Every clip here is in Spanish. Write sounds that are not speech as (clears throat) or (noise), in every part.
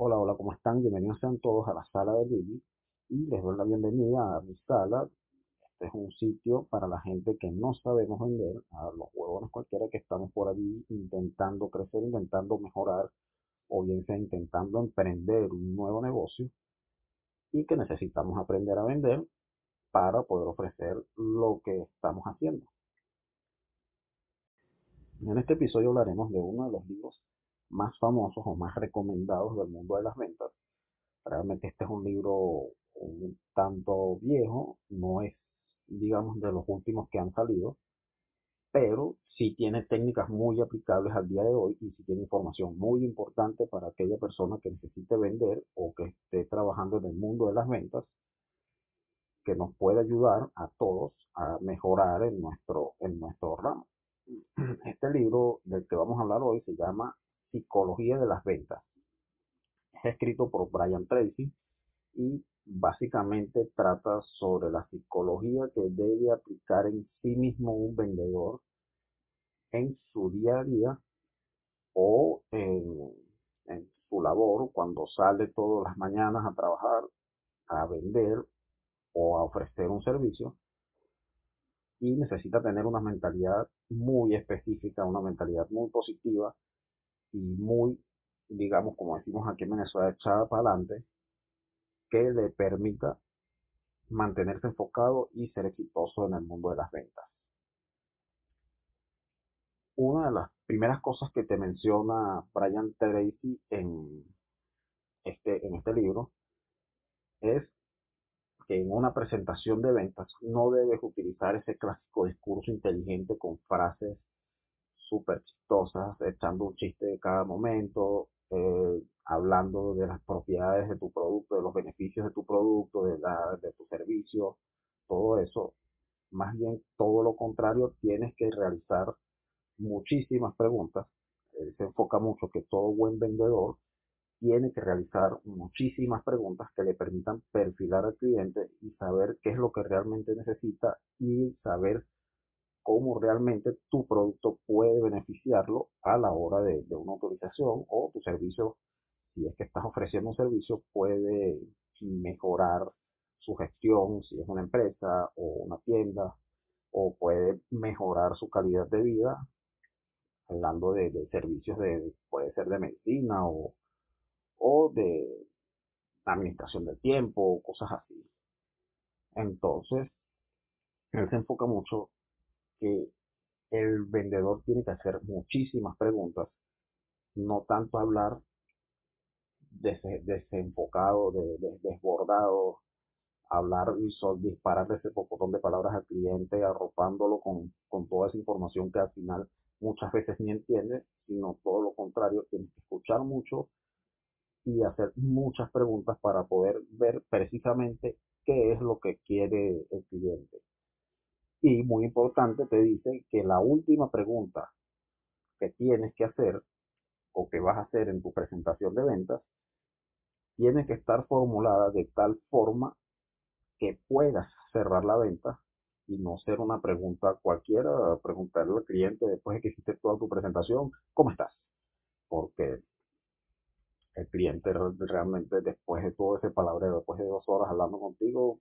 Hola, hola, ¿cómo están? Bienvenidos sean todos a la sala de Luigi y les doy la bienvenida a mi sala. Este es un sitio para la gente que no sabemos vender, a los huevones cualquiera que estamos por allí intentando crecer, intentando mejorar o bien sea intentando emprender un nuevo negocio y que necesitamos aprender a vender para poder ofrecer lo que estamos haciendo. En este episodio hablaremos de uno de los libros más famosos o más recomendados del mundo de las ventas. Realmente este es un libro un tanto viejo, no es, digamos, de los últimos que han salido, pero sí tiene técnicas muy aplicables al día de hoy y sí tiene información muy importante para aquella persona que necesite vender o que esté trabajando en el mundo de las ventas, que nos puede ayudar a todos a mejorar en nuestro, en nuestro ramo. (clears throat) Este libro del que vamos a hablar hoy se llama Psicología de las Ventas. Es escrito por Brian Tracy y básicamente trata sobre la psicología que debe aplicar en sí mismo un vendedor en su día a día o en, en su labor cuando sale todas las mañanas a trabajar, a vender o a ofrecer un servicio y necesita tener una mentalidad muy específica, una mentalidad muy positiva y muy, digamos, como decimos aquí en Venezuela, echada para adelante, que le permita mantenerse enfocado y ser exitoso en el mundo de las ventas. Una de las primeras cosas que te menciona Brian Tracy en este, en este libro es que en una presentación de ventas no debes utilizar ese clásico discurso inteligente con frases súper chistosas, echando un chiste de cada momento, eh, hablando de las propiedades de tu producto, de los beneficios de tu producto, de, la, de tu servicio, todo eso. Más bien todo lo contrario, tienes que realizar muchísimas preguntas. Él se enfoca mucho que todo buen vendedor tiene que realizar muchísimas preguntas que le permitan perfilar al cliente y saber qué es lo que realmente necesita y saber cómo realmente tu producto puede beneficiarlo a la hora de, una autorización o tu servicio, si es que estás ofreciendo un servicio, puede mejorar su gestión, si es una empresa o una tienda, o puede mejorar su calidad de vida, hablando de, servicios de, puede ser de medicina o, o de administración del tiempo, cosas así. Entonces, él se enfoca mucho que el vendedor tiene que hacer muchísimas preguntas, no tanto hablar desenfocado, desbordado, hablar y disparar ese pocotón de palabras al cliente, arropándolo con, con toda esa información que al final muchas veces ni entiende, sino todo lo contrario, tienes que escuchar mucho, y hacer muchas preguntas para poder ver precisamente qué es lo que quiere el cliente. Y muy importante, te dice que la última pregunta que tienes que hacer o que vas a hacer en tu presentación de ventas tiene que estar formulada de tal forma que puedas cerrar la venta y no ser una pregunta cualquiera, preguntarle al cliente después de que hiciste toda tu presentación, ¿cómo estás? Porque el cliente realmente después de todo ese palabreo, después de dos horas hablando contigo,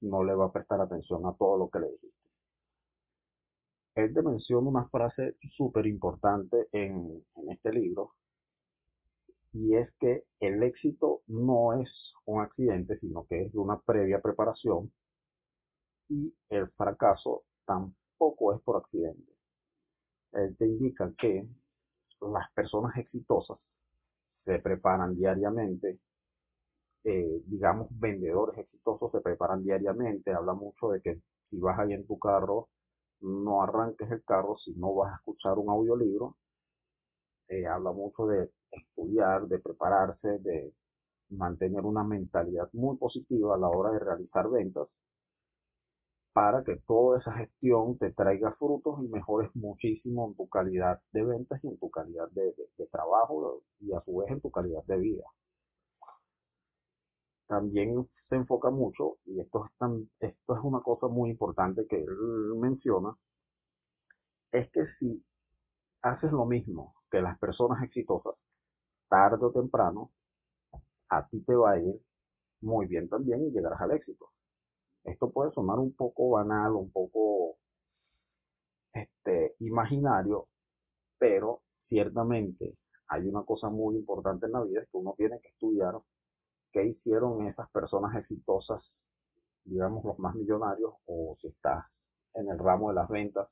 no le va a prestar atención a todo lo que le dijiste. Él te menciona una frase súper importante en, este libro y es que el éxito no es un accidente, sino que es de una previa preparación y el fracaso tampoco es por accidente. Él te indica que las personas exitosas se preparan diariamente, eh, digamos, vendedores exitosos se preparan diariamente, habla mucho de que si vas ahí en tu carro, no arranques el carro si no vas a escuchar un audiolibro, eh, habla mucho de estudiar, de prepararse, de mantener una mentalidad muy positiva a la hora de realizar ventas para que toda esa gestión te traiga frutos y mejores muchísimo en tu calidad de ventas y en tu calidad de, trabajo y a su vez en tu calidad de vida. También se enfoca mucho, y esto es, una cosa muy importante que él menciona, es que si haces lo mismo que las personas exitosas, tarde o temprano, a ti te va a ir muy bien también y llegarás al éxito. Esto puede sonar un poco banal, un poco este, imaginario, pero ciertamente hay una cosa muy importante en la vida, es que uno tiene que estudiar qué hicieron esas personas exitosas, digamos los más millonarios, o si estás en el ramo de las ventas,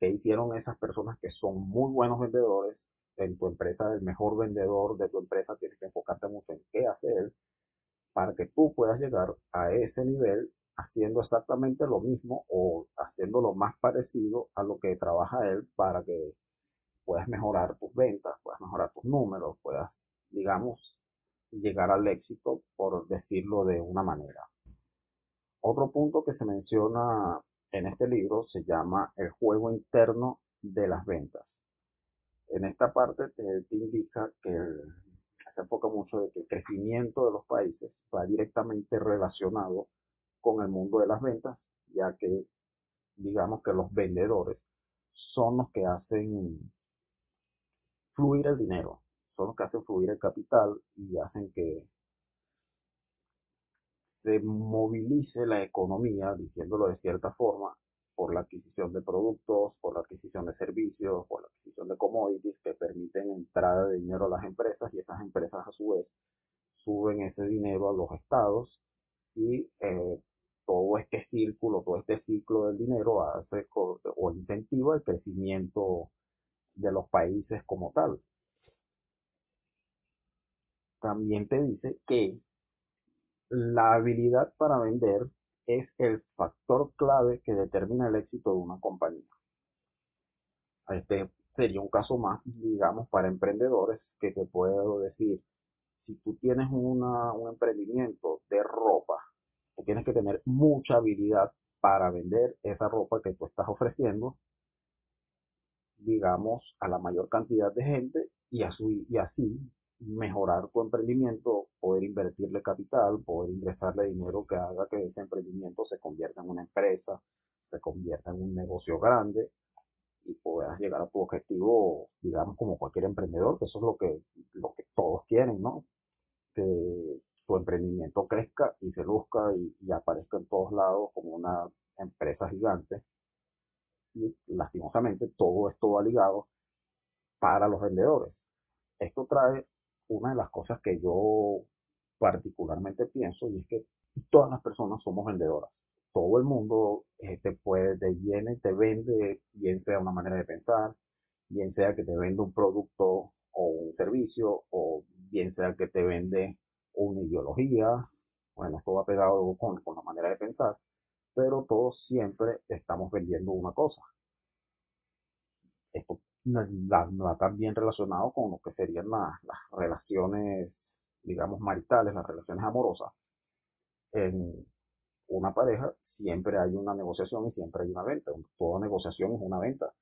qué hicieron esas personas que son muy buenos vendedores. En tu empresa, el mejor vendedor de tu empresa, tienes que enfocarte mucho en qué hace él para que tú puedas llegar a ese nivel haciendo exactamente lo mismo o haciendo lo más parecido a lo que trabaja él para que puedas mejorar tus ventas, puedas mejorar tus números, puedas, digamos, llegar al éxito, por decirlo de una manera. Otro punto que se menciona en este libro se llama el juego interno de las ventas. En esta parte te, indica que se enfoca mucho de que el crecimiento de los países va directamente relacionado con el mundo de las ventas, ya que digamos que los vendedores son los que hacen fluir el dinero, son los que hacen fluir el capital y hacen que se movilice la economía, diciéndolo de cierta forma, por la adquisición de productos, por la adquisición de servicios, por la adquisición de commodities que permiten entrada de dinero a las empresas y esas empresas a su vez suben ese dinero a los estados y eh, todo este círculo, todo este ciclo del dinero hace o incentiva el crecimiento de los países como tal. También te dice que la habilidad para vender es el factor clave que determina el éxito de una compañía. Este sería un caso más, digamos, para emprendedores que te puedo decir, si tú tienes un emprendimiento de ropa tienes que tener mucha habilidad para vender esa ropa que tú estás ofreciendo, digamos, a la mayor cantidad de gente y, y así mejorar tu emprendimiento, poder invertirle capital, poder ingresarle dinero que haga que ese emprendimiento se convierta en una empresa, se convierta en un negocio grande y puedas llegar a tu objetivo, digamos, como cualquier emprendedor, que eso es lo que, lo que todos quieren, ¿no? Que tu emprendimiento crezca y se luzca y, aparezca en todos lados como una empresa gigante. Y lastimosamente todo esto va ligado para los vendedores. Esto trae una de las cosas que yo particularmente pienso y es que todas las personas somos vendedoras. Todo el mundo eh, te puede, te te vende, bien sea una manera de pensar, bien sea que te vende un producto o un servicio, o bien sea que te vende una ideología, bueno, esto va pegado con, con la manera de pensar, pero todos siempre estamos vendiendo una cosa. Esto va también relacionado con lo que serían las, las relaciones, digamos, maritales, las relaciones amorosas. En una pareja siempre hay una negociación y siempre hay una venta. Toda negociación es una venta.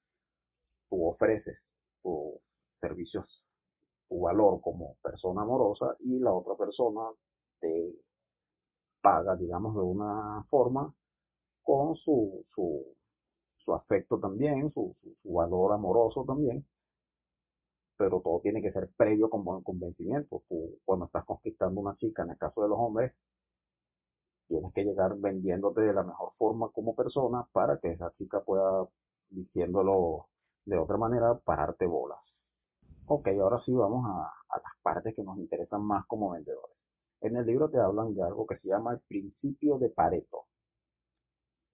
Tú ofreces tus servicios tu valor como persona amorosa y la otra persona te paga, digamos, de una forma con su, su, su afecto también, su, su, valor amoroso también, pero todo tiene que ser previo con buen convencimiento. Cuando estás conquistando una chica, en el caso de los hombres, tienes que llegar vendiéndote de la mejor forma como persona para que esa chica pueda, diciéndolo de otra manera, pararte bolas. Ok, ahora sí vamos a, las partes que nos interesan más como vendedores. En el libro te hablan de algo que se llama el principio de Pareto.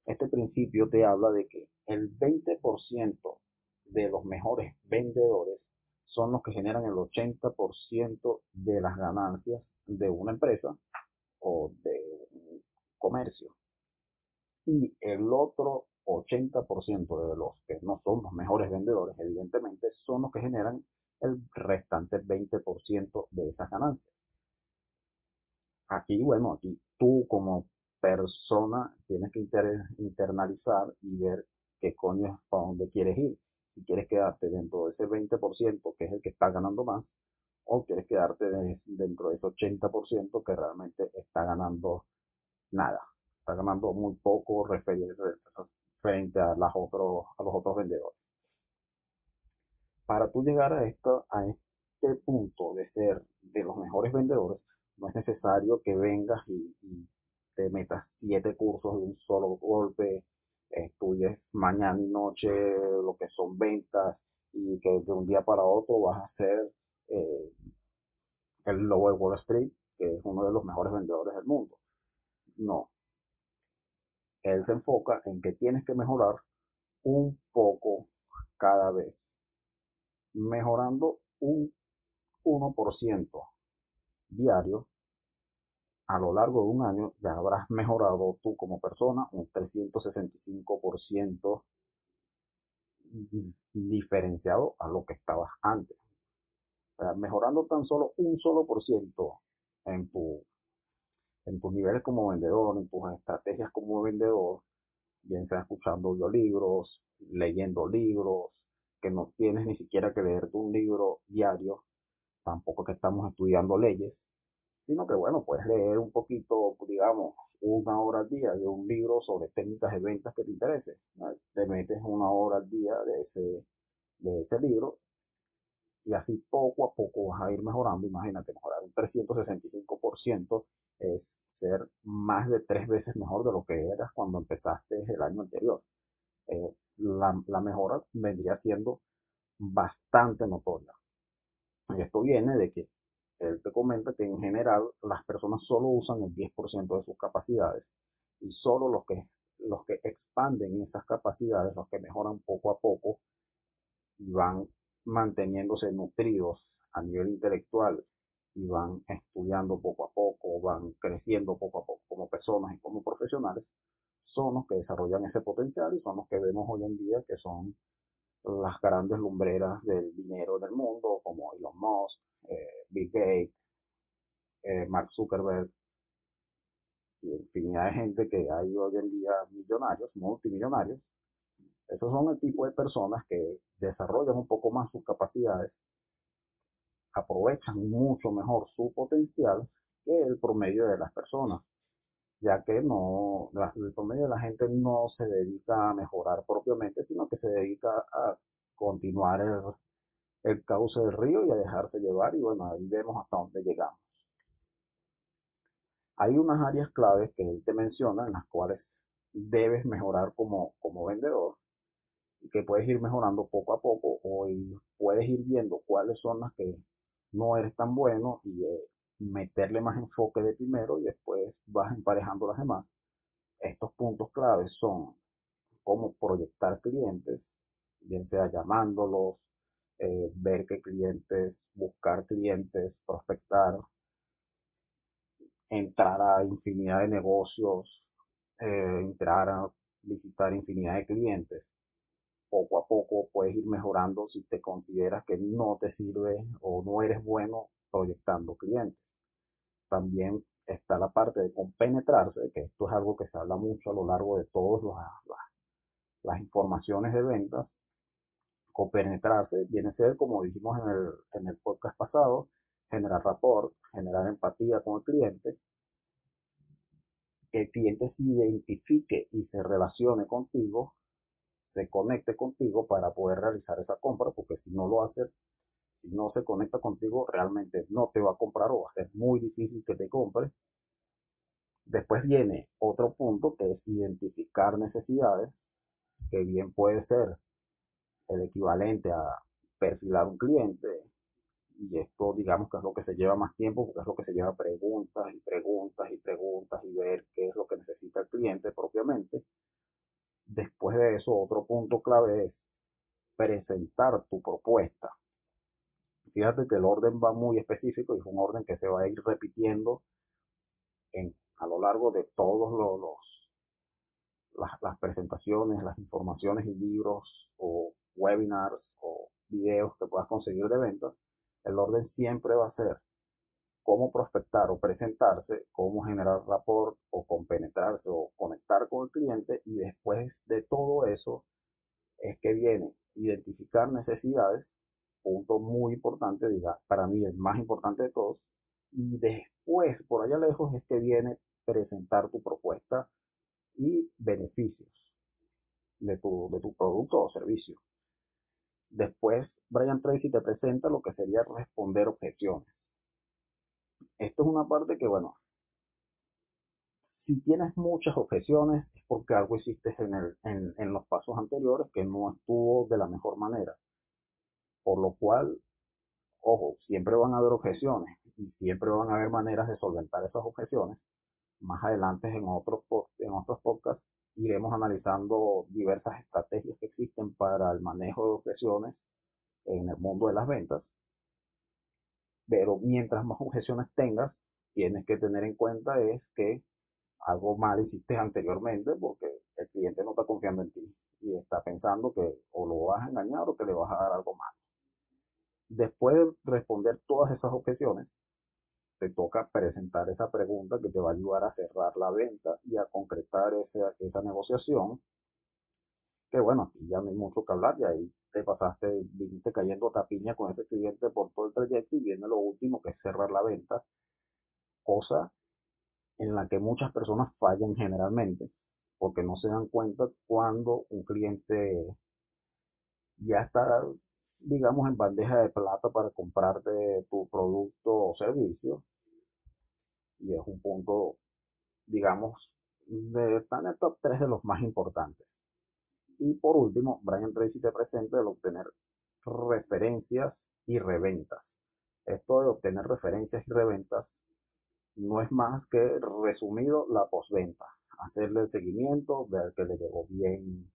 Este principio te habla de que el 20% de los mejores vendedores son los que generan el 80% de las ganancias de una empresa o de un comercio. Y el otro 80% de los que no son los mejores vendedores, evidentemente, son los que generan el restante 20% de esas ganancias. Aquí, bueno, aquí tú como persona tienes que internalizar y ver qué coño es para dónde quieres ir. Si quieres quedarte dentro de ese 20% que es el que está ganando más, o quieres quedarte dentro de ese 80% que realmente está ganando nada. Está ganando muy poco frente a, las otros, a los otros vendedores para tú llegar a esto, a este punto de ser de los mejores vendedores, no es necesario que vengas y, te metas siete cursos de un solo golpe, estudies mañana y noche lo que son ventas y que de un día para otro vas a ser eh, el lobo de Wall Street, que es uno de los mejores vendedores del mundo. No. Él se enfoca en que tienes que mejorar un poco cada vez. Mejorando un 1% diario a lo largo de un año ya habrás mejorado tú como persona un 365% diferenciado a lo que estabas antes. mejorando tan solo un solo por ciento en, tu, en tus niveles como vendedor, en tus estrategias como vendedor, bien sea escuchando audiolibros, leyendo libros, que no tienes ni siquiera que leerte un libro diario, tampoco que estamos estudiando leyes, sino que bueno, puedes leer un poquito, digamos, una hora al día de un libro sobre técnicas de ventas que te interese. Te metes una hora al día de ese, de ese libro y así poco a poco vas a ir mejorando. Imagínate, mejorar un 365% es ser más de tres veces mejor de lo que eras cuando empezaste el año anterior. Eh, la, la mejora vendría siendo bastante notoria. Y esto viene de que él te comenta que en general las personas solo usan el 10% de sus capacidades y solo los que, los que expanden esas capacidades, los que mejoran poco a poco y van manteniéndose nutridos a nivel intelectual y van estudiando poco a poco, van creciendo poco a poco como personas y como profesionales, son los que desarrollan ese potencial y son los que vemos hoy en día que son las grandes lumbreras del dinero del mundo, como Elon Musk, eh, Bill Gates, eh, Mark Zuckerberg, y infinidad de gente que hay hoy en día millonarios, multimillonarios. Esos son el tipo de personas que desarrollan un poco más sus capacidades, aprovechan mucho mejor su potencial que el promedio de las personas ya que no, el promedio de la gente no se dedica a mejorar propiamente, sino que se dedica a continuar el, el cauce del río y a dejarse llevar y bueno, ahí vemos hasta dónde llegamos. Hay unas áreas claves que él te menciona en las cuales debes mejorar como, como vendedor y que puedes ir mejorando poco a poco o puedes ir viendo cuáles son las que no eres tan bueno y eh, meterle más enfoque de primero y después vas emparejando las demás. Estos puntos claves son cómo proyectar clientes, bien sea llamándolos, eh, ver qué clientes, buscar clientes, prospectar, entrar a infinidad de negocios, eh, entrar a visitar infinidad de clientes. Poco a poco puedes ir mejorando si te consideras que no te sirve o no eres bueno proyectando clientes. También está la parte de compenetrarse, que esto es algo que se habla mucho a lo largo de todas las, informaciones de ventas. Compenetrarse viene a ser, como dijimos en el, en el podcast pasado, generar rapport, generar empatía con el cliente, que el cliente se identifique y se relacione contigo, se conecte contigo para poder realizar esa compra, porque si no lo hace, si no se conecta contigo, realmente no te va a comprar o va a ser muy difícil que te compre. Después viene otro punto que es identificar necesidades, que bien puede ser el equivalente a perfilar un cliente. Y esto digamos que es lo que se lleva más tiempo porque es lo que se lleva preguntas y preguntas y preguntas y ver qué es lo que necesita el cliente propiamente. Después de eso, otro punto clave es presentar tu propuesta Fíjate que el orden va muy específico y es un orden que se va a ir repitiendo en, a lo largo de todos los, las, presentaciones, las informaciones y libros o webinars o videos que puedas conseguir de ventas. El orden siempre va a ser cómo prospectar o presentarse, cómo generar rapport o compenetrarse o conectar con el cliente y después de todo eso es que viene identificar necesidades punto muy importante, diga, para mí el más importante de todos. Y después, por allá lejos, es que viene presentar tu propuesta y beneficios de tu, de tu producto o servicio. Después, Brian Tracy te presenta lo que sería responder objeciones. Esto es una parte que, bueno, si tienes muchas objeciones es porque algo hiciste en, en, los pasos anteriores que no estuvo de la mejor manera. Por lo cual, ojo, siempre van a haber objeciones y siempre van a haber maneras de solventar esas objeciones. Más adelante en otros, en otros podcasts iremos analizando diversas estrategias que existen para el manejo de objeciones en el mundo de las ventas. Pero mientras más objeciones tengas, tienes que tener en cuenta es que algo mal hiciste anteriormente porque el cliente no está confiando en ti y está pensando que o lo vas a engañar o que le vas a dar algo malo. Después de responder todas esas objeciones, te toca presentar esa pregunta que te va a ayudar a cerrar la venta y a concretar esa, negociación. Que bueno, aquí ya no hay mucho que hablar, y ahí te pasaste, viniste cayendo tapiña con ese cliente por todo el trayecto y viene lo último que es cerrar la venta, cosa en la que muchas personas fallan generalmente, porque no se dan cuenta cuando un cliente ya está, digamos, en bandeja de plata para comprarte tu producto o servicio. Y es un punto, digamos, de, está en el top 3 de los más importantes. Y por último, Brian Tracy te presenta el obtener referencias y reventas. Esto de obtener referencias y reventas no es más que resumido la postventa. Hacerle el seguimiento, ver que le llegó bien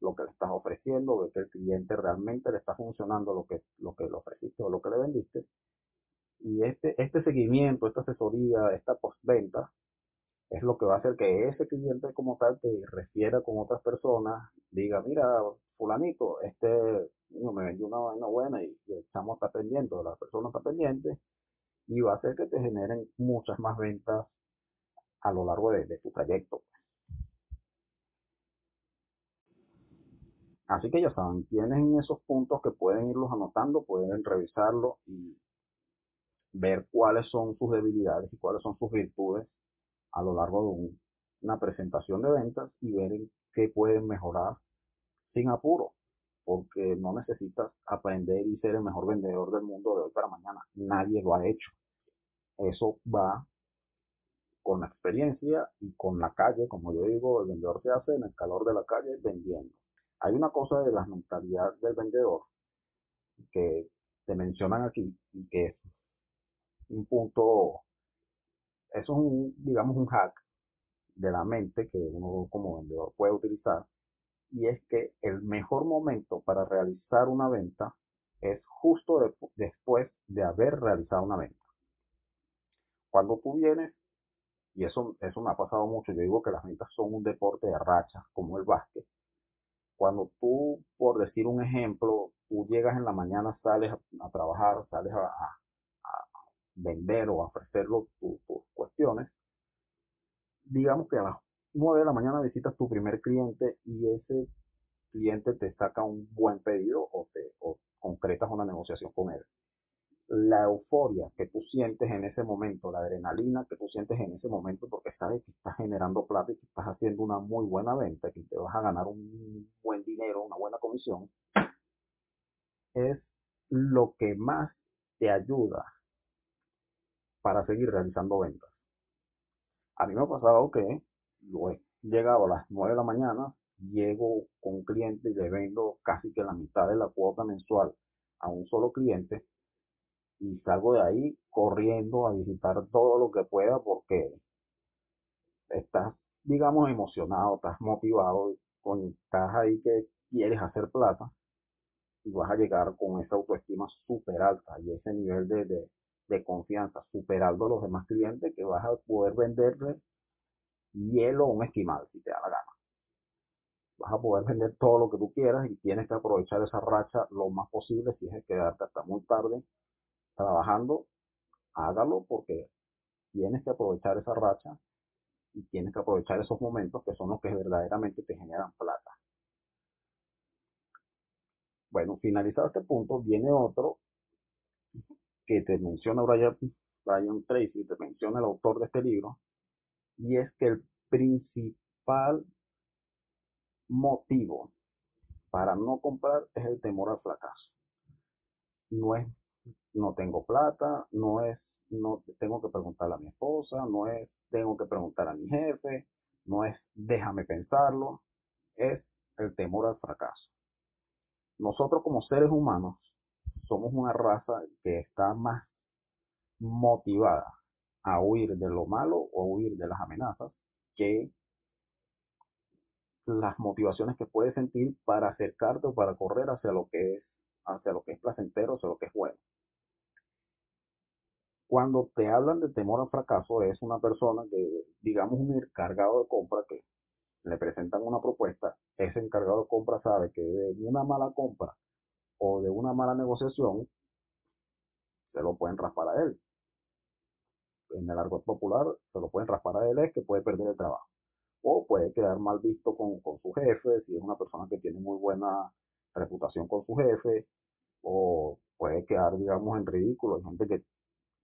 lo que le estás ofreciendo, ver que el cliente realmente le está funcionando lo que, lo que le ofreciste o lo que le vendiste. Y este, este seguimiento, esta asesoría, esta postventa, es lo que va a hacer que ese cliente como tal te refiera con otras personas, diga, mira, fulanito, este me vendió una vaina buena y, y el chamo está pendiente, la persona está pendiente, y va a hacer que te generen muchas más ventas a lo largo de, tu trayecto. Así que ya saben, tienen esos puntos que pueden irlos anotando, pueden revisarlo y ver cuáles son sus debilidades y cuáles son sus virtudes a lo largo de una presentación de ventas y ver en qué pueden mejorar sin apuro, porque no necesitas aprender y ser el mejor vendedor del mundo de hoy para mañana. Nadie lo ha hecho. Eso va con la experiencia y con la calle, como yo digo, el vendedor se hace en el calor de la calle vendiendo. Hay una cosa de la mentalidad del vendedor que te mencionan aquí y que es un punto, eso es un, digamos, un hack de la mente que uno como vendedor puede utilizar y es que el mejor momento para realizar una venta es justo después de haber realizado una venta. Cuando tú vienes, y eso, eso me ha pasado mucho, yo digo que las ventas son un deporte de racha, como el básquet. Cuando tú, por decir un ejemplo, tú llegas en la mañana, sales a, trabajar, sales a, vender o a ofrecer tus cuestiones, digamos que a las 9 de la mañana visitas tu primer cliente y ese cliente te saca un buen pedido o, te, o concretas una negociación con él la euforia que tú sientes en ese momento, la adrenalina que tú sientes en ese momento, porque sabes que estás generando plata y que estás haciendo una muy buena venta, que te vas a ganar un buen dinero, una buena comisión, es lo que más te ayuda para seguir realizando ventas. A mí me ha pasado que yo he llegado a las 9 de la mañana, llego con un cliente y le vendo casi que la mitad de la cuota mensual a un solo cliente y salgo de ahí corriendo a visitar todo lo que pueda porque estás, digamos, emocionado, estás motivado, estás ahí que quieres hacer plata y vas a llegar con esa autoestima súper alta y ese nivel de, de, de confianza superando a los demás clientes que vas a poder venderle hielo a un esquimal si te da la gana. Vas a poder vender todo lo que tú quieras y tienes que aprovechar esa racha lo más posible si es quedarte hasta muy tarde trabajando, hágalo porque tienes que aprovechar esa racha y tienes que aprovechar esos momentos que son los que verdaderamente te generan plata. Bueno, finalizado este punto, viene otro que te menciona Brian, Brian Tracy, te menciona el autor de este libro, y es que el principal motivo para no comprar es el temor al fracaso. No es no tengo plata, no es no tengo que preguntarle a mi esposa, no es tengo que preguntar a mi jefe, no es déjame pensarlo, es el temor al fracaso. Nosotros como seres humanos somos una raza que está más motivada a huir de lo malo o huir de las amenazas que las motivaciones que puedes sentir para acercarte o para correr hacia lo que es hacia lo que es placentero, hacia lo que es bueno. Cuando te hablan de temor al fracaso, es una persona que, digamos, un encargado de compra que le presentan una propuesta, ese encargado de compra sabe que de una mala compra o de una mala negociación, se lo pueden raspar a él. En el argot popular, se lo pueden raspar a él es que puede perder el trabajo. O puede quedar mal visto con, con su jefe, si es una persona que tiene muy buena reputación con su jefe, o puede quedar, digamos, en ridículo. Hay gente que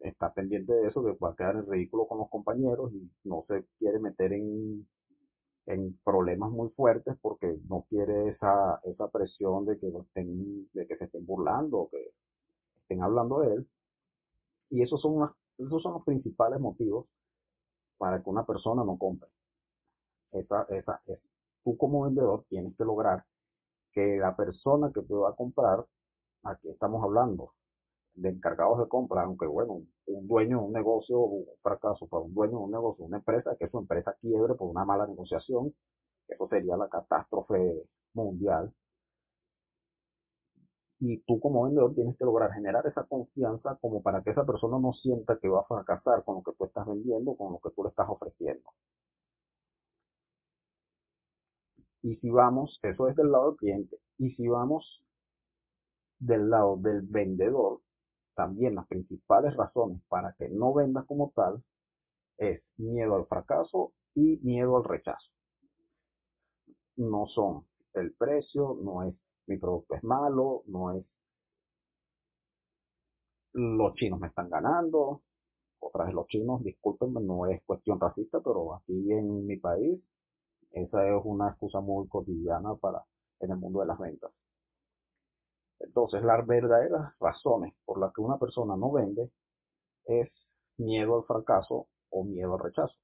está pendiente de eso, que va a quedar en ridículo con los compañeros y no se quiere meter en, en problemas muy fuertes porque no quiere esa, esa presión de que, estén, de que se estén burlando o que estén hablando de él. Y esos son, esos son los principales motivos para que una persona no compre. Esa, esa es, tú como vendedor tienes que lograr que la persona que te va a comprar, aquí estamos hablando de encargados de compra, aunque bueno, un dueño de un negocio, un fracaso para un dueño de un negocio, una empresa, que su empresa quiebre por una mala negociación, eso sería la catástrofe mundial. Y tú como vendedor tienes que lograr generar esa confianza como para que esa persona no sienta que va a fracasar con lo que tú estás vendiendo, con lo que tú le estás ofreciendo. Y si vamos, eso es del lado del cliente. Y si vamos del lado del vendedor, también las principales razones para que no vendas como tal es miedo al fracaso y miedo al rechazo. No son el precio, no es mi producto es malo, no es los chinos me están ganando. Otra vez los chinos, discúlpenme, no es cuestión racista, pero aquí en mi país esa es una excusa muy cotidiana para en el mundo de las ventas. Entonces, las verdaderas razones por las que una persona no vende es miedo al fracaso o miedo al rechazo.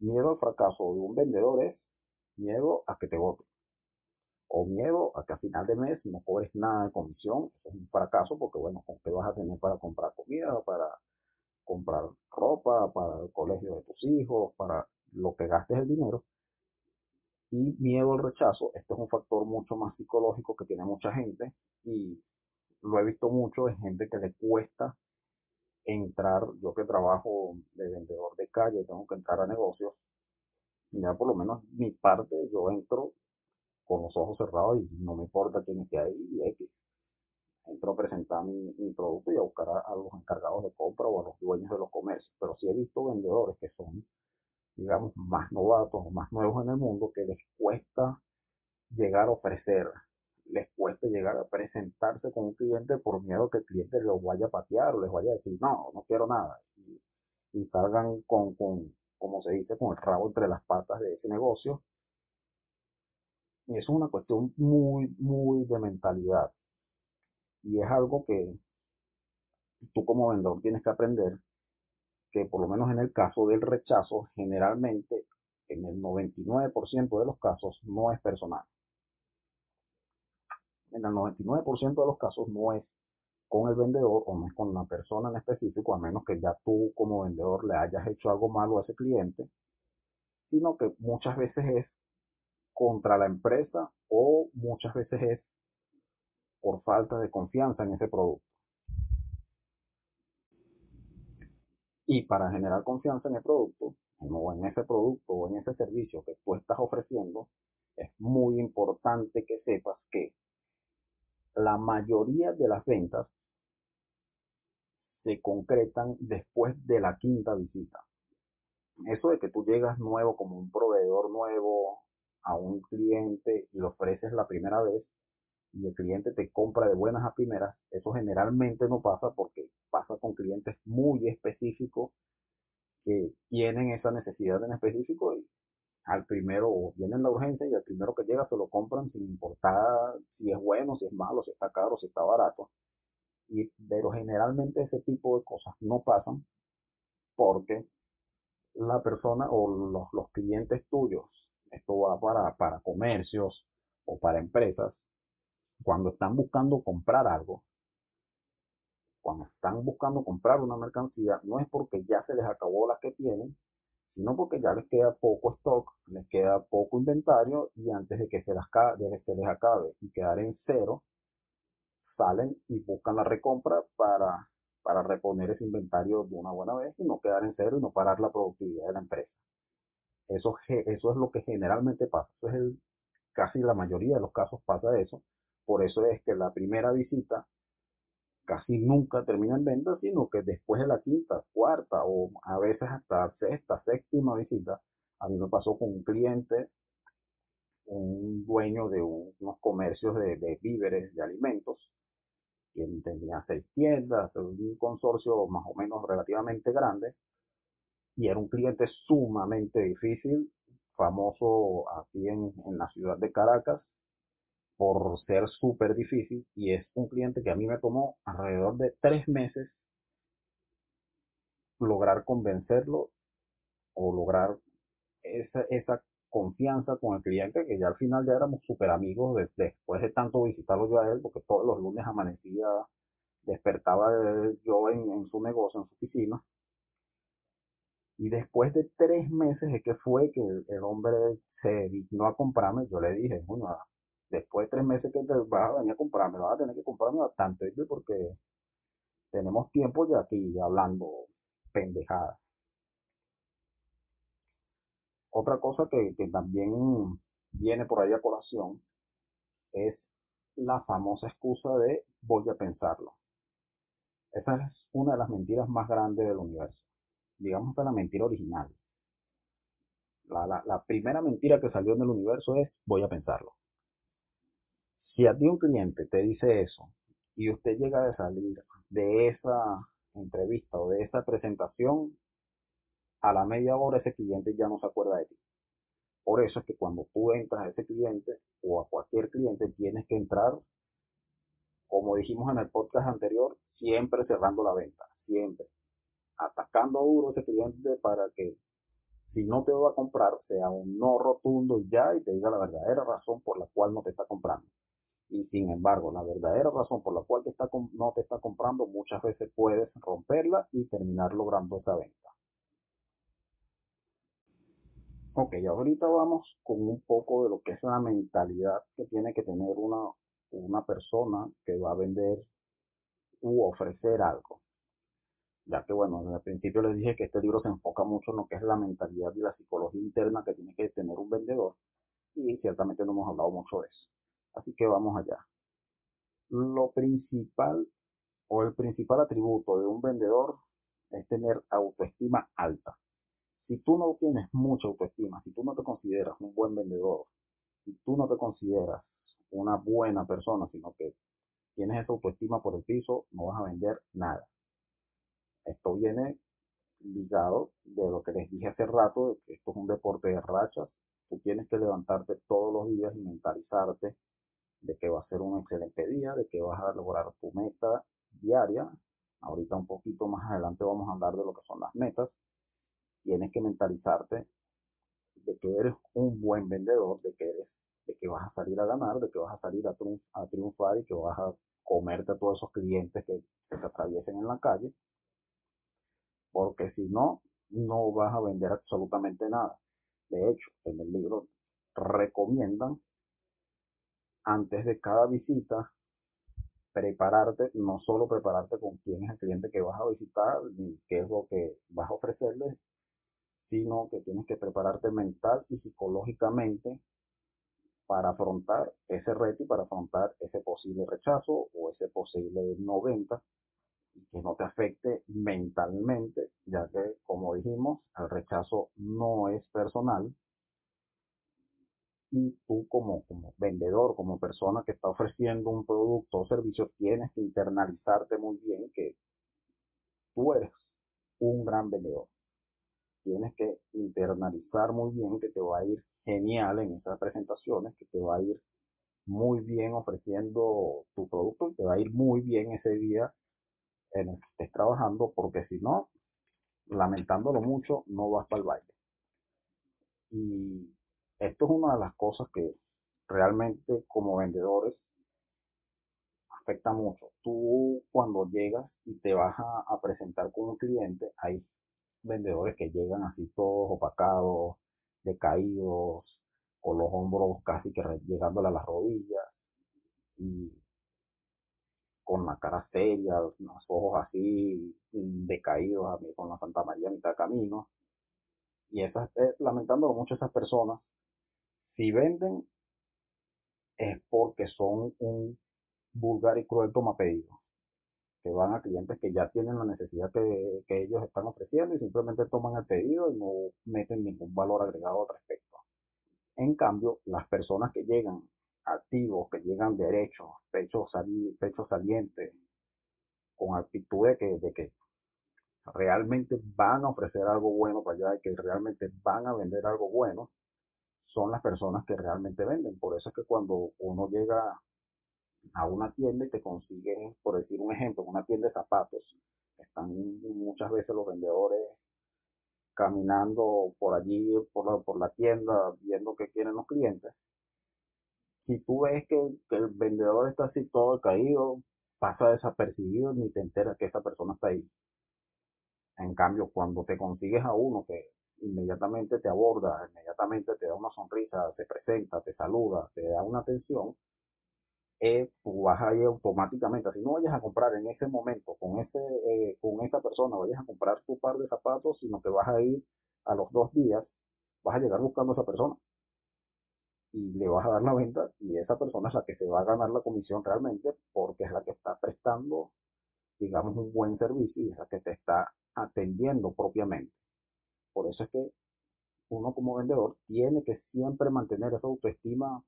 Miedo al fracaso de un vendedor es miedo a que te voten. O miedo a que a final de mes no cobres nada de comisión. Eso es un fracaso porque, bueno, ¿con qué vas a tener para comprar comida, para comprar ropa, para el colegio de tus hijos, para lo que gastes el dinero? Y miedo al rechazo, este es un factor mucho más psicológico que tiene mucha gente y lo he visto mucho en gente que le cuesta entrar, yo que trabajo de vendedor de calle, tengo que entrar a negocios, ya por lo menos mi parte, yo entro con los ojos cerrados y no me importa quién esté ahí, y X. Entro a presentar mi, producto y a buscar a, los encargados de compra o a los dueños de los comercios. Pero sí he visto vendedores que son digamos, más novatos o más nuevos en el mundo que les cuesta llegar a ofrecer, les cuesta llegar a presentarse con un cliente por miedo que el cliente los vaya a patear o les vaya a decir, no, no quiero nada. Y, salgan con, con, como se dice, con el rabo entre las patas de ese negocio. Y es una cuestión muy, muy de mentalidad. Y es algo que tú como vendedor tienes que aprender que por lo menos en el caso del rechazo, generalmente en el 99% de los casos no es personal. En el 99% de los casos no es con el vendedor o no es con una persona en específico, a menos que ya tú como vendedor le hayas hecho algo malo a ese cliente, sino que muchas veces es contra la empresa o muchas veces es por falta de confianza en ese producto. Y para generar confianza en el producto, o en ese producto o en ese servicio que tú estás ofreciendo, es muy importante que sepas que la mayoría de las ventas se concretan después de la quinta visita. Eso de que tú llegas nuevo como un proveedor nuevo a un cliente y lo ofreces la primera vez, y el cliente te compra de buenas a primeras, eso generalmente no pasa porque pasa con clientes muy específicos que tienen esa necesidad en específico y al primero viene la urgencia y al primero que llega se lo compran sin importar si es bueno, si es malo, si está caro, si está barato. Y, pero generalmente ese tipo de cosas no pasan porque la persona o los, los clientes tuyos, esto va para, para comercios o para empresas, cuando están buscando comprar algo, cuando están buscando comprar una mercancía, no es porque ya se les acabó la que tienen, sino porque ya les queda poco stock, les queda poco inventario y antes de que se, las, se les acabe y quedar en cero, salen y buscan la recompra para, para reponer ese inventario de una buena vez y no quedar en cero y no parar la productividad de la empresa. Eso, eso es lo que generalmente pasa. Es el, casi la mayoría de los casos pasa eso. Por eso es que la primera visita casi nunca termina en venta, sino que después de la quinta, cuarta o a veces hasta sexta, séptima visita, a mí me pasó con un cliente, un dueño de unos comercios de, víveres, de alimentos, quien tenía seis tiendas, un consorcio más o menos relativamente grande, y era un cliente sumamente difícil, famoso aquí en, en la ciudad de Caracas, por ser súper difícil y es un cliente que a mí me tomó alrededor de tres meses lograr convencerlo o lograr esa, esa confianza con el cliente que ya al final ya éramos súper amigos después de tanto visitarlo yo a él porque todos los lunes amanecía despertaba yo en, en su negocio en su oficina. Y después de tres meses es que fue que el, hombre se dignó a comprarme. Yo le dije bueno después de tres meses que te vas a venir a comprarme, vas a tener que comprarme bastante, porque tenemos tiempo ya aquí hablando pendejadas. Otra cosa que, que también viene por ahí a colación es la famosa excusa de voy a pensarlo. Esa es una de las mentiras más grandes del universo. Digamos que la mentira original. La, la, la primera mentira que salió en el universo es voy a pensarlo. Si a ti un cliente te dice eso y usted llega a salir de esa entrevista o de esa presentación, a la media hora ese cliente ya no se acuerda de ti. Por eso es que cuando tú entras a ese cliente o a cualquier cliente tienes que entrar, como dijimos en el podcast anterior, siempre cerrando la venta, siempre. Atacando duro ese cliente para que si no te va a comprar sea un no rotundo ya y te diga la verdadera razón por la cual no te está comprando. Y sin embargo, la verdadera razón por la cual te está, no te está comprando, muchas veces puedes romperla y terminar logrando esa venta. Ok, ahorita vamos con un poco de lo que es la mentalidad que tiene que tener una, una persona que va a vender u ofrecer algo. Ya que bueno, desde el principio les dije que este libro se enfoca mucho en lo que es la mentalidad y la psicología interna que tiene que tener un vendedor. Y ciertamente no hemos hablado mucho de eso. Así que vamos allá. Lo principal o el principal atributo de un vendedor es tener autoestima alta. Si tú no tienes mucha autoestima, si tú no te consideras un buen vendedor, si tú no te consideras una buena persona, sino que tienes esa autoestima por el piso, no vas a vender nada. Esto viene ligado de lo que les dije hace rato, de que esto es un deporte de rachas. Tú tienes que levantarte todos los días y mentalizarte de que va a ser un excelente día, de que vas a lograr tu meta diaria. Ahorita un poquito más adelante vamos a hablar de lo que son las metas. Tienes que mentalizarte de que eres un buen vendedor, de que eres, de que vas a salir a ganar, de que vas a salir a, triunfar y que vas a comerte a todos esos clientes que se te atraviesen en la calle. Porque si no, no vas a vender absolutamente nada. De hecho, en el libro recomiendan antes de cada visita, prepararte, no solo prepararte con quién es el cliente que vas a visitar, ni qué es lo que vas a ofrecerle, sino que tienes que prepararte mental y psicológicamente para afrontar ese reto y para afrontar ese posible rechazo o ese posible no venta y que no te afecte mentalmente, ya que como dijimos, el rechazo no es personal, y tú como, como vendedor, como persona que está ofreciendo un producto o servicio, tienes que internalizarte muy bien que tú eres un gran vendedor. tienes que internalizar muy bien que te va a ir genial en esas presentaciones, que te va a ir muy bien ofreciendo tu producto y te va a ir muy bien ese día en el que estés trabajando, porque si no, lamentándolo mucho, no vas para el baile. Y esto es una de las cosas que realmente como vendedores afecta mucho. Tú cuando llegas y te vas a, presentar con un cliente, hay vendedores que llegan así todos opacados, decaídos, con los hombros casi que llegándole a las rodillas y con la cara seria, los ojos así decaídos, con la Santa María a mitad de camino. Y esas, eh, lamentándolo mucho, esas personas, si venden, es porque son un vulgar y cruel toma pedido. Que van a clientes que ya tienen la necesidad que, ellos están ofreciendo y simplemente toman el pedido y no meten ningún valor agregado al respecto. En cambio, las personas que llegan activos, que llegan derechos, pechos, pecho saliente, con actitud de que, de que realmente van a ofrecer algo bueno para allá y que realmente van a vender algo bueno, son las personas que realmente venden. Por eso es que cuando uno llega a una tienda y te consigue, por decir un ejemplo, una tienda de zapatos, están muchas veces los vendedores caminando por allí, por la, por la tienda, viendo qué quieren los clientes. Si tú ves que, el vendedor está así todo caído, pasa desapercibido ni te enteras que esa persona está ahí. En cambio, cuando te consigues a uno que inmediatamente te aborda, inmediatamente te da una sonrisa, se presenta, te saluda, te da una atención, eh, tú vas a ir automáticamente, así no vayas a comprar en ese momento con, ese, eh, con esa persona, vayas a comprar tu par de zapatos, sino que vas a ir a los dos días, vas a llegar buscando a esa persona y le vas a dar la venta y esa persona es la que se va a ganar la comisión realmente porque es la que está prestando, digamos, un buen servicio y es la que te está atendiendo propiamente. Por eso es que uno como vendedor tiene que siempre mantener esa autoestima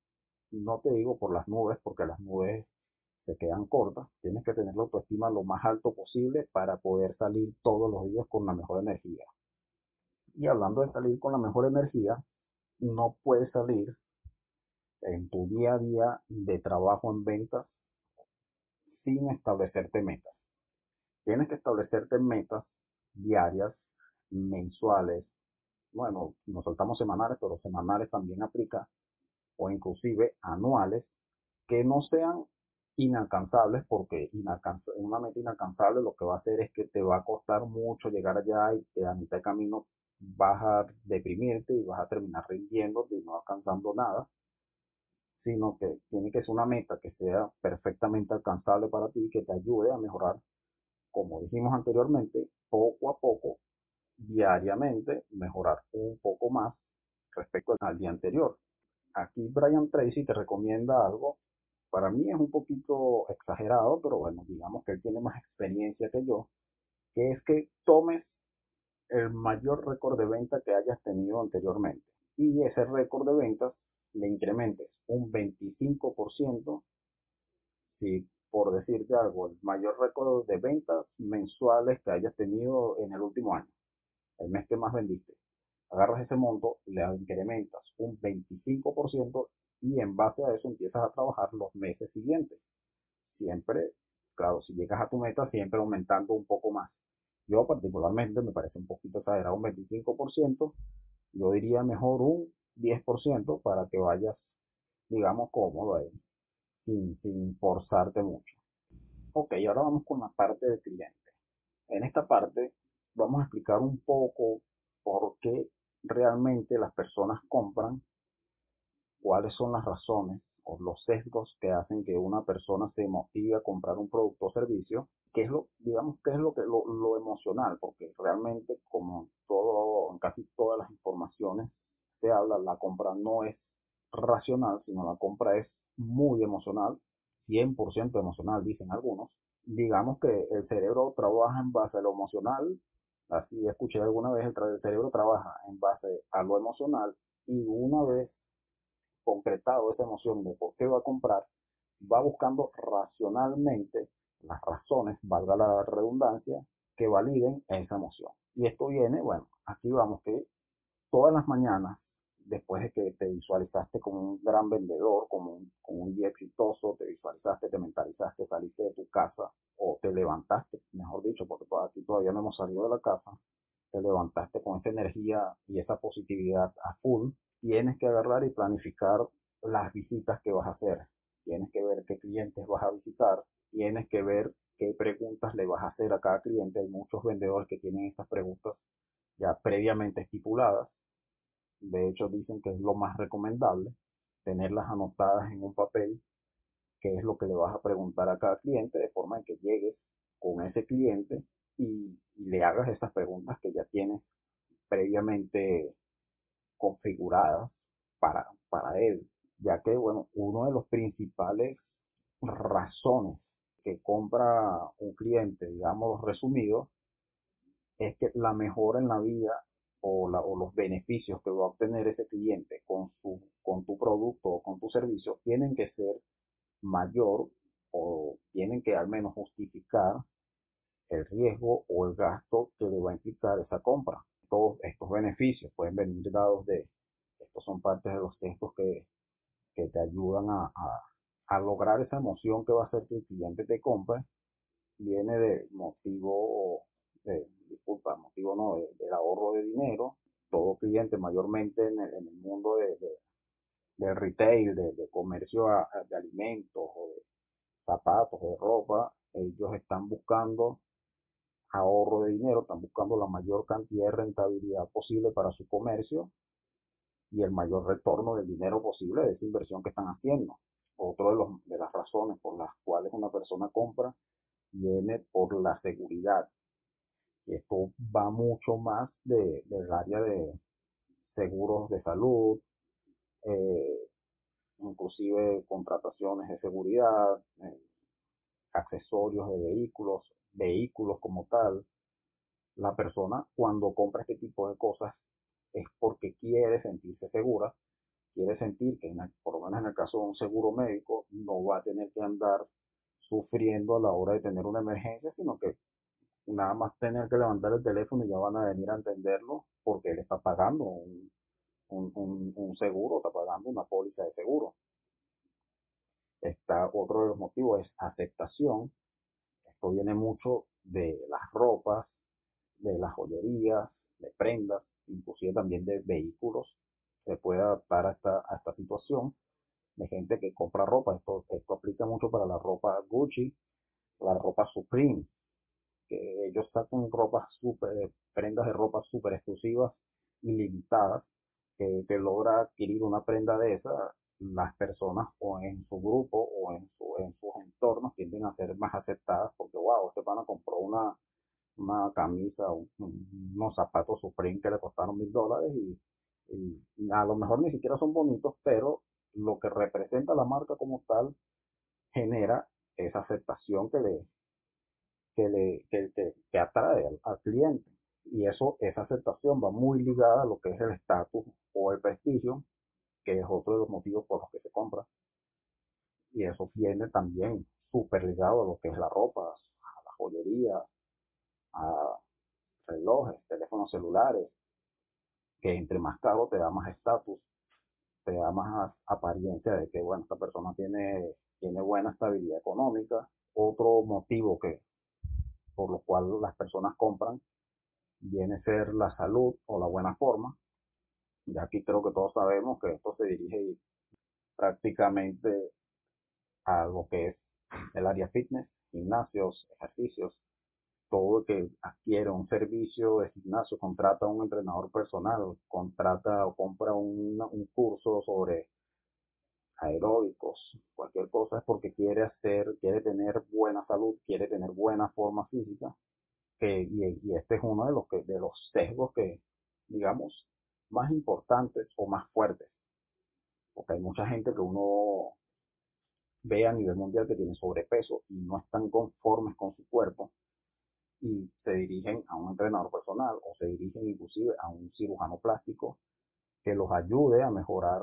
no te digo por las nubes, porque las nubes se quedan cortas, tienes que tener la autoestima lo más alto posible para poder salir todos los días con la mejor energía. Y hablando de salir con la mejor energía, no puedes salir en tu día a día de trabajo en ventas sin establecerte metas. Tienes que establecerte metas diarias, mensuales, bueno, nos soltamos semanales, pero semanales también aplica o inclusive anuales que no sean inalcanzables porque una meta inalcanzable lo que va a hacer es que te va a costar mucho llegar allá y a mitad de camino vas a deprimirte y vas a terminar rindiéndote y no alcanzando nada, sino que tiene que ser una meta que sea perfectamente alcanzable para ti, que te ayude a mejorar, como dijimos anteriormente, poco a poco, diariamente, mejorar un poco más respecto al día anterior aquí Brian Tracy te recomienda algo. Para mí es un poquito exagerado, pero bueno, digamos que él tiene más experiencia que yo, que es que tomes el mayor récord de venta que hayas tenido anteriormente y ese récord de ventas le incrementes un 25% si por decirte algo, el mayor récord de ventas mensuales que hayas tenido en el último año, el mes que más vendiste agarras ese monto, le incrementas un 25% y en base a eso empiezas a trabajar los meses siguientes. Siempre, claro, si llegas a tu meta, siempre aumentando un poco más. Yo particularmente me parece un poquito exagerado un 25%, yo diría mejor un 10% para que vayas, digamos, cómodo ahí, sin, sin forzarte mucho. Ok, ahora vamos con la parte del cliente. En esta parte vamos a explicar un poco por qué realmente las personas compran, cuáles son las razones o los sesgos que hacen que una persona se motive a comprar un producto o servicio, qué es lo, digamos, qué es lo que lo, emocional, porque realmente como todo, en casi todas las informaciones se habla, la compra no es racional, sino la compra es muy emocional, 100% emocional, dicen algunos. Digamos que el cerebro trabaja en base a lo emocional Así escuché alguna vez, el, cerebro trabaja en base a lo emocional y una vez concretado esa emoción de por qué va a comprar, va buscando racionalmente las razones, valga la redundancia, que validen esa emoción. Y esto viene, bueno, aquí vamos que todas las mañanas, después de que te visualizaste como un gran vendedor, como un, día exitoso, te visualizaste, te mentalizaste, saliste de tu casa o te levantaste, mejor dicho, porque aquí todavía no hemos salido de la casa, te levantaste con esa energía y esa positividad a full, tienes que agarrar y planificar las visitas que vas a hacer. Tienes que ver qué clientes vas a visitar, tienes que ver qué preguntas le vas a hacer a cada cliente. Hay muchos vendedores que tienen estas preguntas ya previamente estipuladas. De hecho, dicen que es lo más recomendable tenerlas anotadas en un papel, qué es lo que le vas a preguntar a cada cliente, de forma que llegues con ese cliente y, le hagas esas preguntas que ya tienes previamente configuradas para, para él, ya que, bueno, uno de los principales razones que compra un cliente, digamos resumido, es que la mejora en la vida o, la, o, los beneficios que va a obtener ese cliente con, su, con tu producto o con tu servicio tienen que ser mayor o tienen que al menos justificar el riesgo o el gasto que le va a implicar esa compra. Todos estos beneficios pueden venir dados de, estos son partes de los textos que, que te ayudan a, a, a, lograr esa emoción que va a hacer que el cliente te compre, viene de motivo, de, disculpa, motivo no, del ahorro de dinero. Todo cliente mayormente en el, el mundo de, de, del retail, de, comercio de alimentos o de zapatos de ropa, ellos están buscando ahorro de dinero, están buscando la mayor cantidad de rentabilidad posible para su comercio y el mayor retorno del dinero posible de esa inversión que están haciendo. Otro de las razones por las cuales una persona compra viene por la seguridad. Y esto va mucho más de, del área de seguros de salud, eh, inclusive contrataciones de seguridad, eh, accesorios de vehículos, vehículos como tal. La persona cuando compra este tipo de cosas es porque quiere sentirse segura, quiere sentir que, por lo menos en el caso de un seguro médico, no va a tener que andar sufriendo a la hora de tener una emergencia, sino que nada más tener que levantar el teléfono y ya van a venir a entenderlo porque él está pagando un, un, un, un seguro, está pagando una póliza de seguro. Está, otro de los motivos es aceptación. Esto viene mucho de las ropas, de las joyerías, de prendas, inclusive también de vehículos. Se puede adaptar a esta, a esta situación de gente que compra ropa. Esto, esto aplica mucho para la ropa Gucci, la ropa Supreme, que ellos sacan ropas super, prendas de ropa súper exclusivas y limitadas, que te logra adquirir una prenda de esa, las personas o en su grupo o en, su, en sus entornos tienden a ser más aceptadas porque, wow, este pana compró una, una camisa, un, unos zapatos Supreme que le costaron mil dólares y, y, a lo mejor ni siquiera son bonitos, pero lo que representa la marca como tal genera esa aceptación que le, que le que, que, que atrae al, cliente. Y eso, esa aceptación va muy ligada a lo que es el estatus o el prestigio, que es otro de los motivos por los que se compra. Y eso viene también súper ligado a lo que es la ropa, a la joyería, a relojes, teléfonos celulares, que entre más caro te da más estatus, te da más apariencia de que, bueno, esta persona tiene, tiene buena estabilidad económica. Otro motivo que, por lo cual las personas compran, viene a ser la salud o la buena forma. Y aquí creo que todos sabemos que esto se dirige prácticamente a lo que es el área fitness, gimnasios, ejercicios, todo el que adquiere un servicio de gimnasio, contrata un entrenador personal, contrata o compra un curso sobre aeróbicos, cualquier cosa es porque quiere hacer, quiere tener buena salud, quiere tener buena forma física, que, y, y, este es uno de los, que, de los sesgos que, digamos, más importantes o más fuertes, porque hay mucha gente que uno ve a nivel mundial que tiene sobrepeso y no están conformes con su cuerpo, y se dirigen a un entrenador personal o se dirigen inclusive a un cirujano plástico que los ayude a mejorar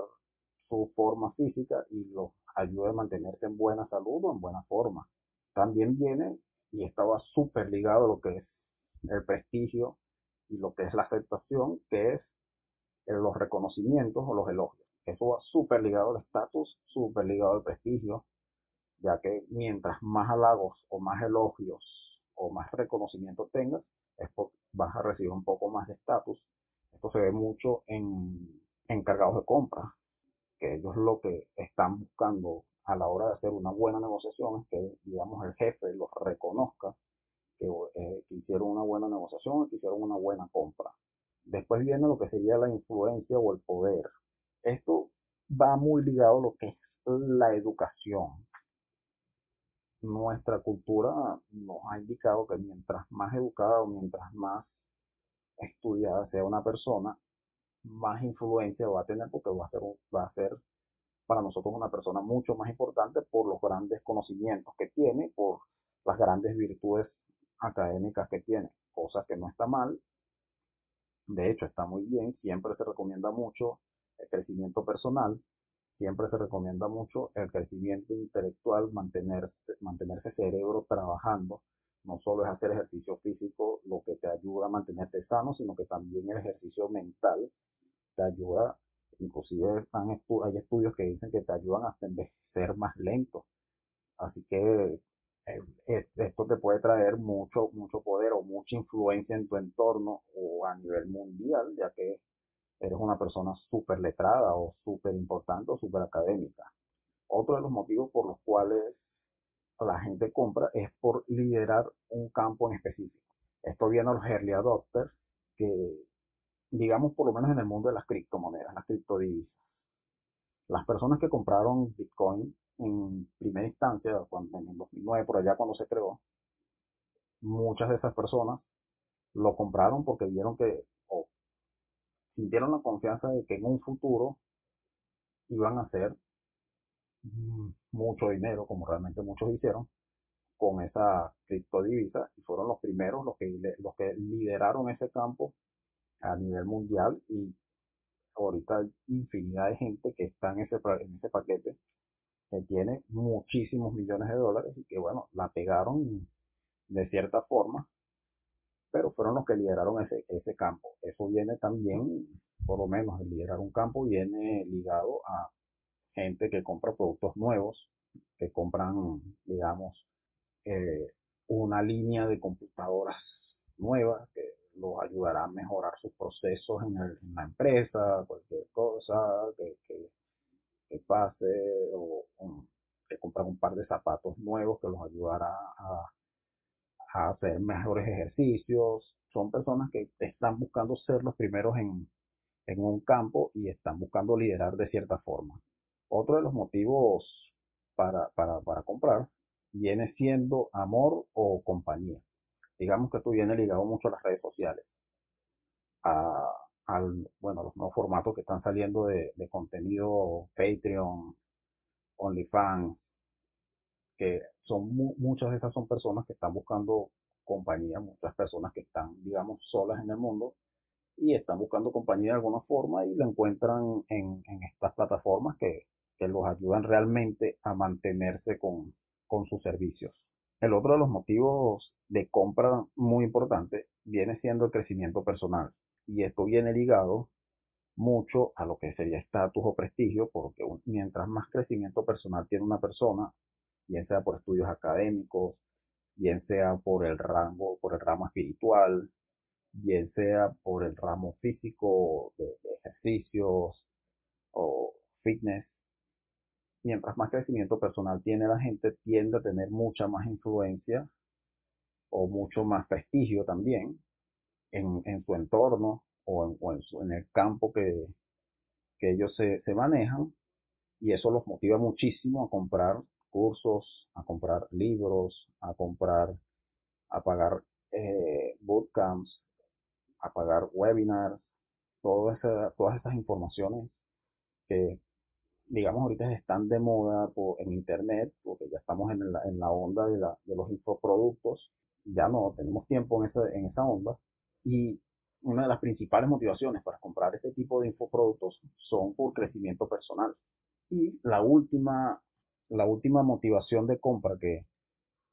su forma física y los ayude a mantenerse en buena salud o en buena forma. También viene, y estaba súper ligado a lo que es el prestigio y lo que es la aceptación, que es los reconocimientos o los elogios. Eso va súper ligado al estatus, súper ligado al prestigio, ya que mientras más halagos o más elogios o más reconocimiento tengas, es vas a recibir un poco más de estatus. Esto se ve mucho en encargados de compra, que ellos lo que están buscando a la hora de hacer una buena negociación es que, digamos, el jefe los reconozca que, eh, que hicieron una buena negociación que hicieron una buena compra. Después viene lo que sería la influencia o el poder. Esto va muy ligado a lo que es la educación. Nuestra cultura nos ha indicado que mientras más educada o mientras más estudiada sea una persona, más influencia va a tener porque va a ser, va a ser para nosotros una persona mucho más importante por los grandes conocimientos que tiene, por las grandes virtudes académicas que tiene, cosa que no está mal. De hecho, está muy bien, siempre se recomienda mucho el crecimiento personal, siempre se recomienda mucho el crecimiento intelectual, mantenerse, mantenerse cerebro trabajando. No solo es hacer ejercicio físico lo que te ayuda a mantenerte sano, sino que también el ejercicio mental te ayuda, inclusive hay estudios que dicen que te ayudan hasta envejecer más lento. Así que eh, esto te puede traer mucho, mucho poder o mucha influencia en tu entorno o a nivel mundial, ya que eres una persona súper letrada o súper importante o súper académica. Otro de los motivos por los cuales la gente compra es por liderar un campo en específico. Esto viene a los early adopters que digamos por lo menos en el mundo de las criptomonedas, las criptodivisas. Las personas que compraron Bitcoin en primera instancia, cuando, en el 2009, por allá cuando se creó, muchas de esas personas lo compraron porque vieron que, o sintieron la confianza de que en un futuro iban a hacer mucho dinero, como realmente muchos hicieron, con esa criptodivisa y fueron los primeros los que, los que lideraron ese campo a nivel mundial y ahorita hay infinidad de gente que está en ese, en ese paquete que tiene muchísimos millones de dólares y que bueno, la pegaron de cierta forma, pero fueron los que lideraron ese, ese campo. Eso viene también, por lo menos el liderar un campo viene ligado a gente que compra productos nuevos, que compran, digamos, eh, una línea de computadoras nuevas, que los ayudará a mejorar sus procesos en, la empresa, cualquier cosa que, pase, o, que compran un par de zapatos nuevos que los ayudará a, hacer mejores ejercicios. Son personas que están buscando ser los primeros en, un campo y están buscando liderar de cierta forma. Otro de los motivos para comprar viene siendo amor o compañía digamos que esto viene ligado mucho a las redes sociales, a, al, bueno, los nuevos formatos que están saliendo de, contenido Patreon, OnlyFans, que son muchas de esas son personas que están buscando compañía, muchas personas que están, digamos, solas en el mundo y están buscando compañía de alguna forma y la encuentran en, estas plataformas que, los ayudan realmente a mantenerse con, con sus servicios. El otro de los motivos de compra muy importante viene siendo el crecimiento personal. Y esto viene ligado mucho a lo que sería estatus o prestigio, porque mientras más crecimiento personal tiene una persona, bien sea por estudios académicos, bien sea por el rango, por el ramo espiritual, bien sea por el ramo físico de ejercicios o fitness, mientras más crecimiento personal tiene la gente, tiende a tener mucha más influencia o mucho más prestigio también en, su entorno o en, el campo que, ellos se, manejan. Y eso los motiva muchísimo a comprar cursos, a comprar libros, a comprar, a pagar eh, bootcamps, a pagar webinars, todas esas informaciones que digamos, ahorita están de moda en Internet, porque ya estamos en la, en la onda de, la, de, los infoproductos, ya no tenemos tiempo en esa, en onda. Y una de las principales motivaciones para comprar este tipo de infoproductos son por crecimiento personal. Y la última, la última motivación de compra que,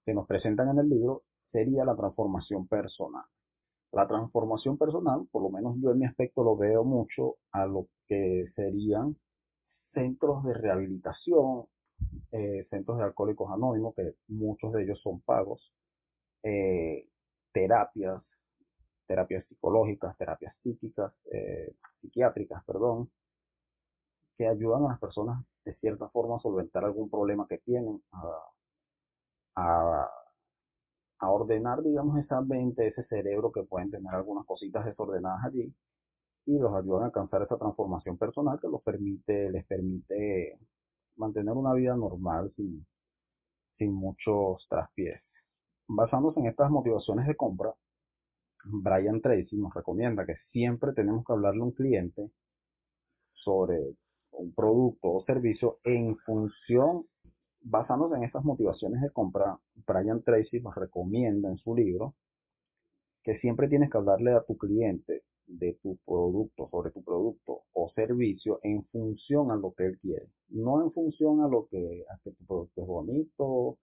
que nos presentan en el libro sería la transformación personal. La transformación personal, por lo menos yo en mi aspecto lo veo mucho a lo que serían centros de rehabilitación, eh, centros de alcohólicos anónimos, que muchos de ellos son pagos, eh, terapias, terapias psicológicas, terapias psíquicas, eh, psiquiátricas, perdón, que ayudan a las personas de cierta forma a solventar algún problema que tienen, a, ordenar, digamos, esa mente, ese cerebro que pueden tener algunas cositas desordenadas allí y los ayudan a alcanzar esa transformación personal que los permite, les permite mantener una vida normal sin, sin muchos traspiés. Basándose en estas motivaciones de compra, Brian Tracy nos recomienda que siempre tenemos que hablarle a un cliente sobre un producto o servicio en función, basándose en estas motivaciones de compra, Brian Tracy nos recomienda en su libro que siempre tienes que hablarle a tu cliente de tu producto, sobre tu producto o servicio en función a lo que él quiere, no en función a lo que, a que tu producto es bonito,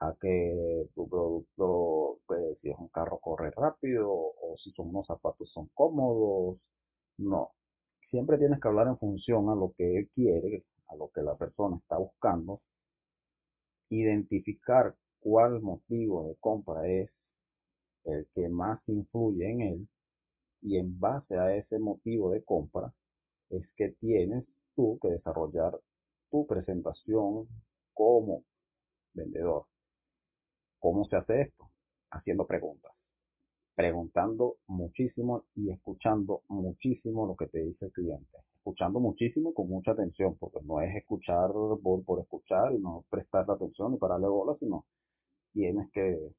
a que tu producto, pues, si es un carro corre rápido o si son unos zapatos son cómodos, no. Siempre tienes que hablar en función a lo que él quiere, a lo que la persona está buscando, identificar cuál motivo de compra es el que más influye en él y en base a ese motivo de compra es que tienes tú que desarrollar tu presentación como vendedor. ¿Cómo se hace esto? Haciendo preguntas. Preguntando muchísimo y escuchando muchísimo lo que te dice el cliente. Escuchando muchísimo con mucha atención, porque no es escuchar por, por escuchar y no prestar atención y pararle bola, sino tienes que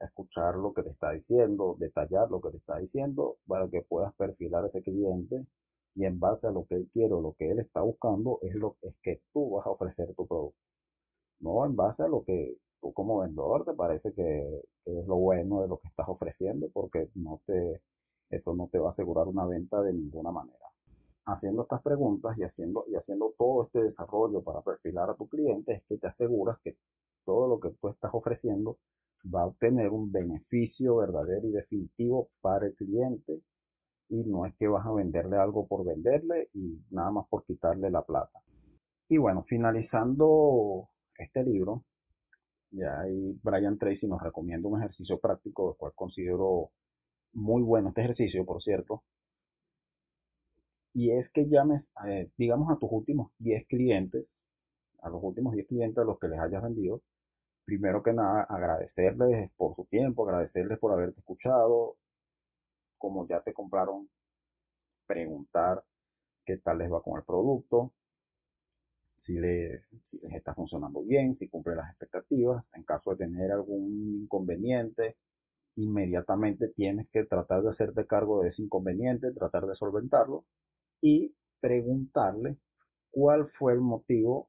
escuchar lo que te está diciendo, detallar lo que te está diciendo para que puedas perfilar a ese cliente y en base a lo que él quiere o lo que él está buscando es lo es que tú vas a ofrecer tu producto. No en base a lo que tú como vendedor te parece que, es lo bueno de lo que estás ofreciendo porque no te, eso no te va a asegurar una venta de ninguna manera. Haciendo estas preguntas y haciendo, y haciendo todo este desarrollo para perfilar a tu cliente es que te aseguras que todo lo que tú estás ofreciendo va a obtener un beneficio verdadero y definitivo para el cliente y no es que vas a venderle algo por venderle y nada más por quitarle la plata. Y bueno, finalizando este libro, ya ahí Brian Tracy nos recomienda un ejercicio práctico, el cual considero muy bueno este ejercicio, por cierto. Y es que llames, eh, digamos, a tus últimos 10 clientes, a los últimos 10 clientes a los que les hayas vendido, primero que nada, agradecerles por su tiempo, agradecerles por haberte escuchado, como ya te compraron, preguntar qué tal les va con el producto, si les, está funcionando bien, si cumple las expectativas. En caso de tener algún inconveniente, inmediatamente tienes que tratar de hacerte cargo de ese inconveniente, tratar de solventarlo y preguntarle cuál fue el motivo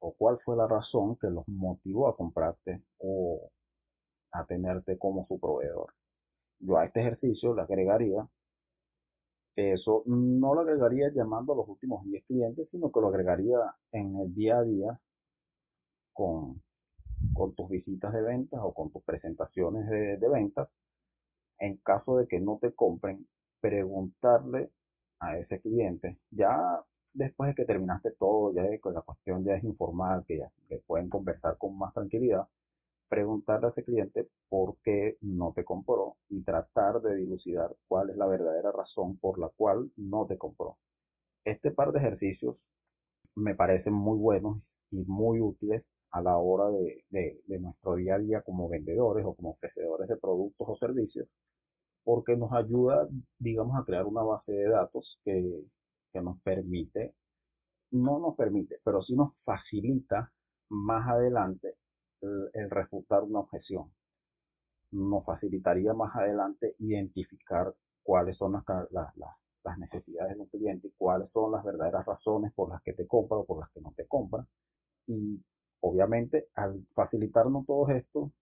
o cuál fue la razón que los motivó a comprarte o a tenerte como su proveedor. Yo a este ejercicio le agregaría eso, no lo agregaría llamando a los últimos 10 clientes, sino que lo agregaría en el día a día con, con tus visitas de ventas o con tus presentaciones de, de ventas. En caso de que no te compren, preguntarle a ese cliente, ya después de que terminaste todo, ya que la cuestión ya es informal, que ya que pueden conversar con más tranquilidad, preguntarle a ese cliente por qué no te compró y tratar de dilucidar cuál es la verdadera razón por la cual no te compró. Este par de ejercicios me parecen muy buenos y muy útiles a la hora de, de nuestro día a día como vendedores o como ofrecedores de productos o servicios, porque nos ayuda, digamos, a crear una base de datos que, que nos permite, no nos permite, pero sí nos facilita más adelante el, refutar una objeción. Nos facilitaría más adelante identificar cuáles son las, las, necesidades de un cliente y cuáles son las verdaderas razones por las que te compra o por las que no te compra. Y obviamente al facilitarnos todo esto,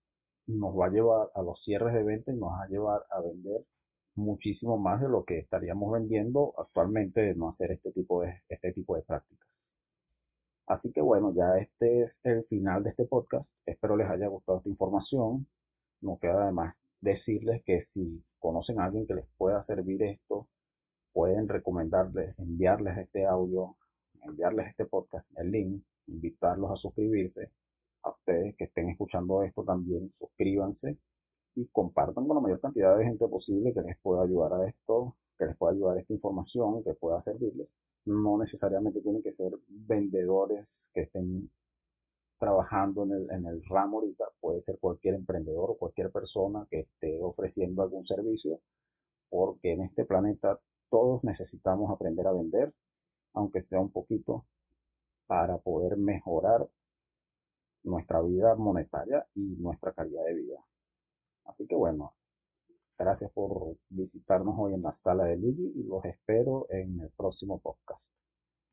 nos va a llevar a los cierres de venta y nos va a llevar a vender muchísimo más de lo que estaríamos vendiendo actualmente de no hacer este tipo de, este tipo de prácticas. Así que bueno, ya este es el final de este podcast. Espero les haya gustado esta información. No queda además decirles que si conocen a alguien que les pueda servir esto, pueden recomendarles, enviarles este audio, enviarles este podcast, el link, invitarlos a suscribirse. A ustedes que estén escuchando esto también, suscríbanse y compartan con la mayor cantidad de gente posible que les pueda ayudar a esto, que les pueda ayudar a esta información, que pueda servirles. No necesariamente tienen que ser vendedores que estén trabajando en el, en el ramo ahorita, puede ser cualquier emprendedor o cualquier persona que esté ofreciendo algún servicio, porque en este planeta todos necesitamos aprender a vender, aunque sea un poquito, para poder mejorar nuestra vida monetaria y nuestra calidad de vida. Así que bueno, gracias por visitarnos hoy en la sala de Luigi y los espero en el próximo podcast.